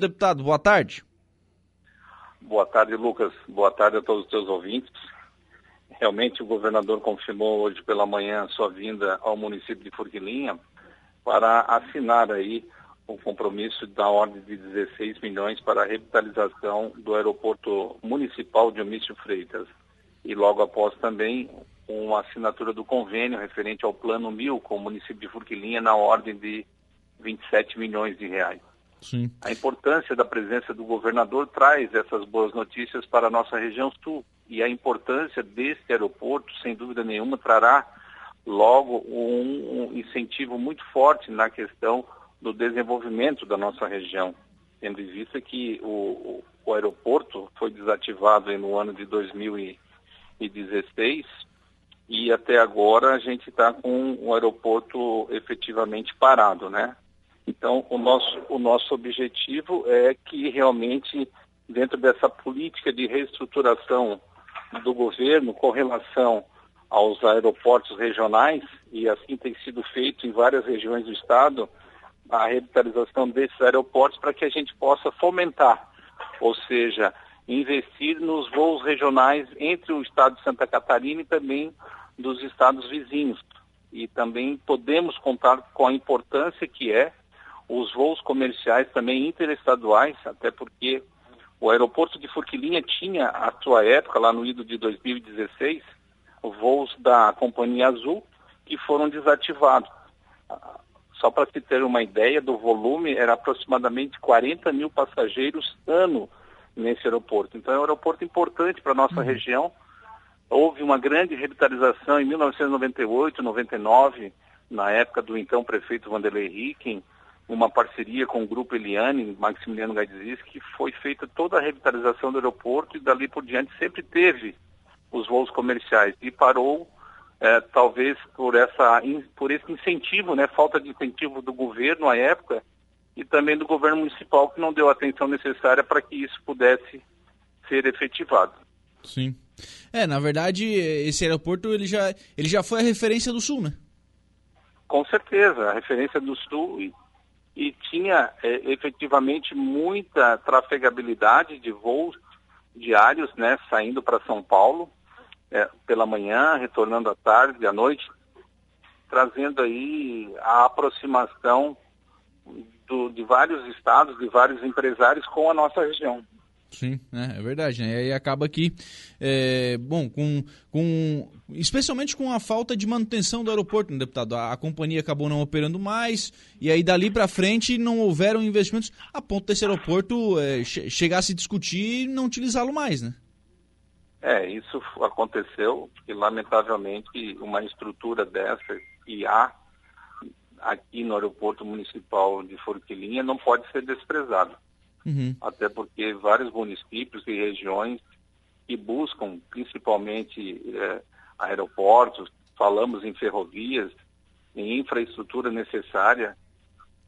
Deputado, boa tarde. Boa tarde, Lucas. Boa tarde a todos os teus ouvintes. Realmente o governador confirmou hoje pela manhã sua vinda ao município de Forquilinha para assinar aí o compromisso da ordem de 16 milhões para a revitalização do aeroporto municipal de Omício Freitas. E logo após também uma assinatura do convênio referente ao plano mil com o município de Forquilinha na ordem de 27 milhões de reais. Sim. A importância da presença do governador traz essas boas notícias para a nossa região sul. E a importância deste aeroporto, sem dúvida nenhuma, trará logo um, incentivo muito forte na questão do desenvolvimento da nossa região, tendo em vista que o, o aeroporto foi desativado no ano de 2016 e até agora a gente está com o aeroporto efetivamente parado, né? Então, o nosso, o nosso objetivo é que realmente, dentro dessa política de reestruturação do governo com relação aos aeroportos regionais, e assim tem sido feito em várias regiões do estado, a revitalização desses aeroportos para que a gente possa fomentar, ou seja, investir nos voos regionais entre o estado de Santa Catarina e também dos estados vizinhos. E também podemos contar com a importância que é os voos comerciais também interestaduais, até porque o aeroporto de Forquilinha tinha, à sua época, lá no ido de 2016, voos da Companhia Azul que foram desativados. Só para se ter uma ideia do volume, era aproximadamente 40 mil passageiros ano nesse aeroporto. Então é um aeroporto importante para a nossa uhum. região. Houve uma grande revitalização em 1998, 99, na época do então prefeito Vanderlei Ricken, uma parceria com o Grupo Eliane, Maximiliano Gaidzis, que foi feita toda a revitalização do aeroporto e dali por diante sempre teve os voos comerciais e parou é, talvez por essa por esse incentivo, né, falta de incentivo do governo à época e também do governo municipal que não deu a atenção necessária para que isso pudesse ser efetivado. Sim. É, na verdade, esse aeroporto ele já ele já foi a referência do Sul, né? Com certeza, a referência do Sul e e tinha é, efetivamente muita trafegabilidade de voos diários, né, saindo para São Paulo é, pela manhã, retornando à tarde, à noite, trazendo aí a aproximação do, de vários estados, de vários empresários com a nossa região. Sim, é, é verdade. Né? E aí acaba que, é, bom, com, com, especialmente com a falta de manutenção do aeroporto, né, deputado? A, a companhia acabou não operando mais e aí dali para frente não houveram investimentos a ponto desse aeroporto é, che chegar a se discutir e não utilizá-lo mais, né? É, isso aconteceu porque lamentavelmente uma estrutura dessa que há aqui no aeroporto municipal de Forquilinha não pode ser desprezada uhum. até porque vários municípios e regiões que buscam principalmente é, aeroportos, falamos em ferrovias, em infraestrutura necessária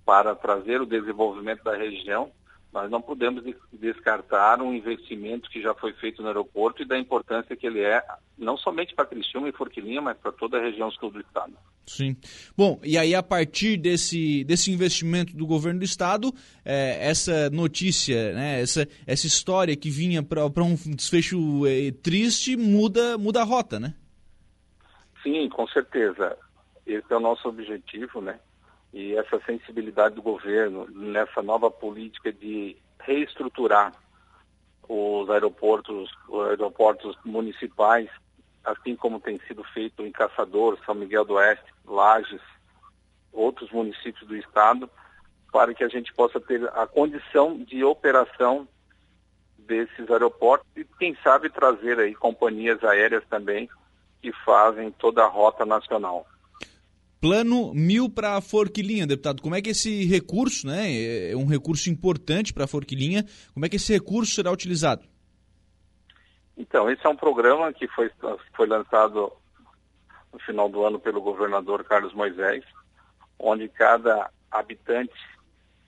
para trazer o desenvolvimento da região, nós não podemos descartar um investimento que já foi feito no aeroporto e da importância que ele é, não somente para Criciúma e Forquilinha, mas para toda a região sul do estado. Sim. Bom, e aí a partir desse, desse investimento do governo do estado, é, essa notícia, né, essa, essa história que vinha para um desfecho é, triste, muda, muda a rota, né? Sim, com certeza. Esse é o nosso objetivo, né? E essa sensibilidade do governo nessa nova política de reestruturar os aeroportos, os aeroportos municipais, assim como tem sido feito em Caçador, São Miguel do Oeste, Lages, outros municípios do estado, para que a gente possa ter a condição de operação desses aeroportos e quem sabe trazer aí companhias aéreas também que fazem toda a rota nacional. Plano mil para a Forquilinha, deputado. Como é que esse recurso, né, é um recurso importante para a Forquilinha, como é que esse recurso será utilizado? Então, esse é um programa que foi, foi lançado no final do ano pelo governador Carlos Moisés, onde cada habitante,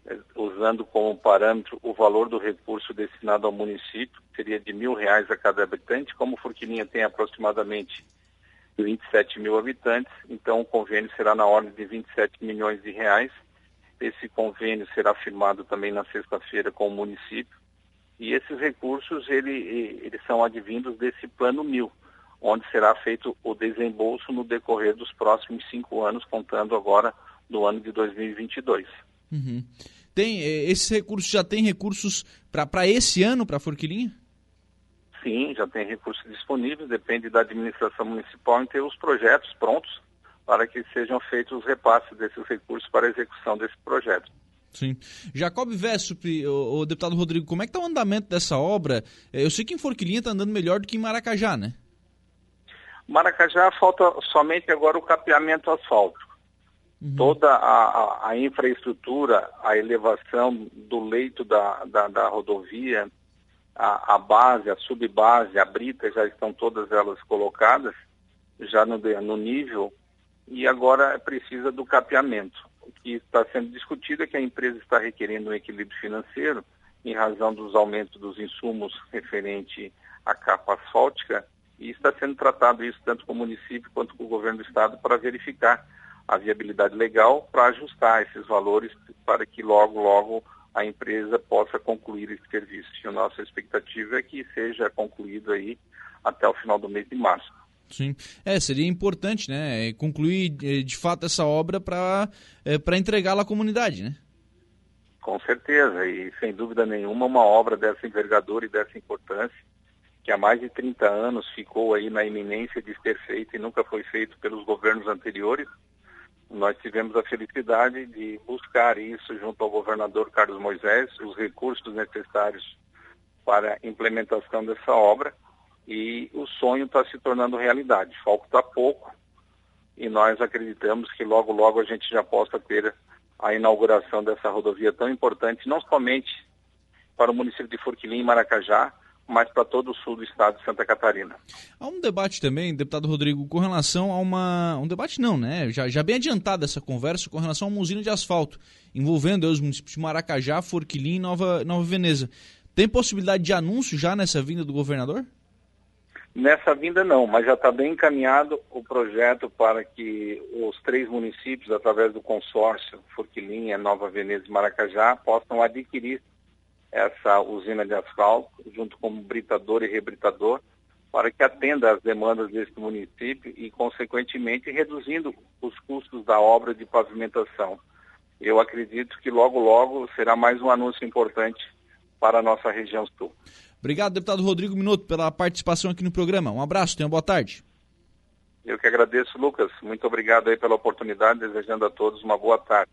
eh, usando como parâmetro o valor do recurso destinado ao município, seria de mil reais a cada habitante, como Forquilinha tem aproximadamente 27 mil habitantes, então o convênio será na ordem de 27 milhões de reais. Esse convênio será firmado também na sexta-feira com o município. E esses recursos ele, eles são advindos desse plano mil, onde será feito o desembolso no decorrer dos próximos cinco anos, contando agora do ano de 2022. Uhum. Tem, eh, esses recursos já tem recursos para esse ano, para a Forquilinha? Sim, já tem recursos disponíveis, depende da administração municipal em ter os projetos prontos para que sejam feitos os repasses desses recursos para a execução desse projeto. Sim. Jacob Vessup, o, o, deputado Rodrigo, como é que está o andamento dessa obra? Eu sei que em Forquilinha está andando melhor do que em Maracajá, né? Maracajá falta somente agora o capeamento asfáltico. Uhum. Toda a, a, a, infraestrutura, a elevação do leito da, da, da rodovia, a, a, base, a subbase, a brita, já estão todas elas colocadas, já no, no nível, e agora precisa do capeamento. O que está sendo discutido é que a empresa está requerendo um equilíbrio financeiro em razão dos aumentos dos insumos referente à capa asfáltica e está sendo tratado isso tanto com o município quanto com o governo do estado para verificar a viabilidade legal para ajustar esses valores para que logo, logo a empresa possa concluir esse serviço. E a nossa expectativa é que seja concluído aí até o final do mês de março. Sim, é, seria importante, né, é, concluir é, de fato essa obra para é, entregá-la à comunidade, né? Com certeza, e sem dúvida nenhuma uma obra dessa envergadura e dessa importância, que há mais de 30 anos ficou aí na iminência de ser feita e nunca foi feito pelos governos anteriores, nós tivemos a felicidade de buscar isso junto ao governador Carlos Moisés, os recursos necessários para a implementação dessa obra e o sonho está se tornando realidade. Falta pouco e nós acreditamos que logo, logo a gente já possa ter a inauguração dessa rodovia tão importante, não somente para o município de Forquilim e Maracajá, mas para todo o sul do estado de Santa Catarina. Há um debate também, deputado Rodrigo, com relação a uma. Um debate não, né? Já, já bem adiantada essa conversa com relação a uma usina de asfalto, envolvendo os municípios de Maracajá, Forquilim e Nova, Nova Veneza. Tem possibilidade de anúncio já nessa vinda do governador? Nessa vinda não, mas já está bem encaminhado o projeto para que os três municípios, através do consórcio Forquilinha, Nova Veneza e Maracajá, possam adquirir essa usina de asfalto, junto com britador e rebritador, para que atenda às demandas desse município e, consequentemente, reduzindo os custos da obra de pavimentação. Eu acredito que logo, logo será mais um anúncio importante para a nossa região sul. Obrigado, deputado Rodrigo Minuto, pela participação aqui no programa. Um abraço, tenha boa tarde. Eu que agradeço, Lucas. Muito obrigado aí pela oportunidade, desejando a todos uma boa tarde.